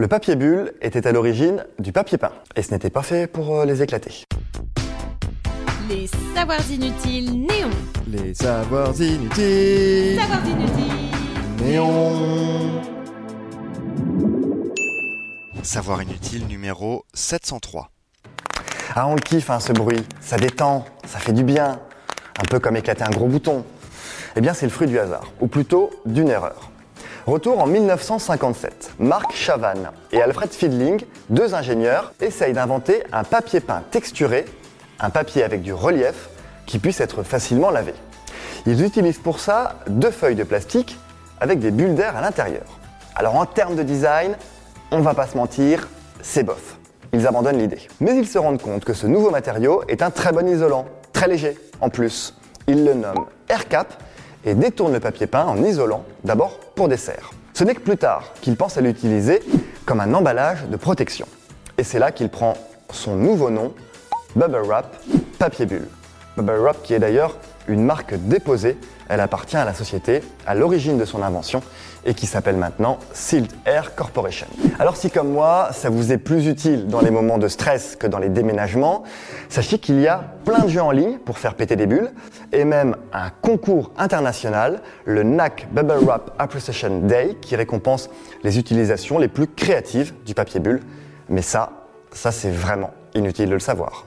Le papier bulle était à l'origine du papier peint, et ce n'était pas fait pour euh, les éclater. Les savoirs inutiles néons. Les savoirs inutiles. Savoirs inutiles. Néon. Savoir inutile numéro 703. Ah, on le kiffe, hein, ce bruit. Ça détend, ça fait du bien. Un peu comme éclater un gros bouton. Eh bien, c'est le fruit du hasard, ou plutôt d'une erreur. Retour en 1957. Marc Chavannes et Alfred Fiedling, deux ingénieurs, essayent d'inventer un papier peint texturé, un papier avec du relief, qui puisse être facilement lavé. Ils utilisent pour ça deux feuilles de plastique avec des bulles d'air à l'intérieur. Alors en termes de design, on va pas se mentir, c'est bof. Ils abandonnent l'idée. Mais ils se rendent compte que ce nouveau matériau est un très bon isolant, très léger en plus. Ils le nomment AirCap et détournent le papier peint en isolant, d'abord pour dessert. Ce n'est que plus tard qu'ils pensent à l'utiliser comme un emballage de protection. Et c'est là qu'il prend son nouveau nom, Bubble Wrap Papier Bulle. Bubble Wrap qui est d'ailleurs une marque déposée, elle appartient à la société à l'origine de son invention et qui s'appelle maintenant Sealed Air Corporation. Alors si comme moi, ça vous est plus utile dans les moments de stress que dans les déménagements, sachez qu'il y a plein de jeux en ligne pour faire péter des bulles et même un concours international, le NAC Bubble Wrap Appreciation Day qui récompense les utilisations les plus créatives du papier bulle. Mais ça, ça c'est vraiment inutile de le savoir.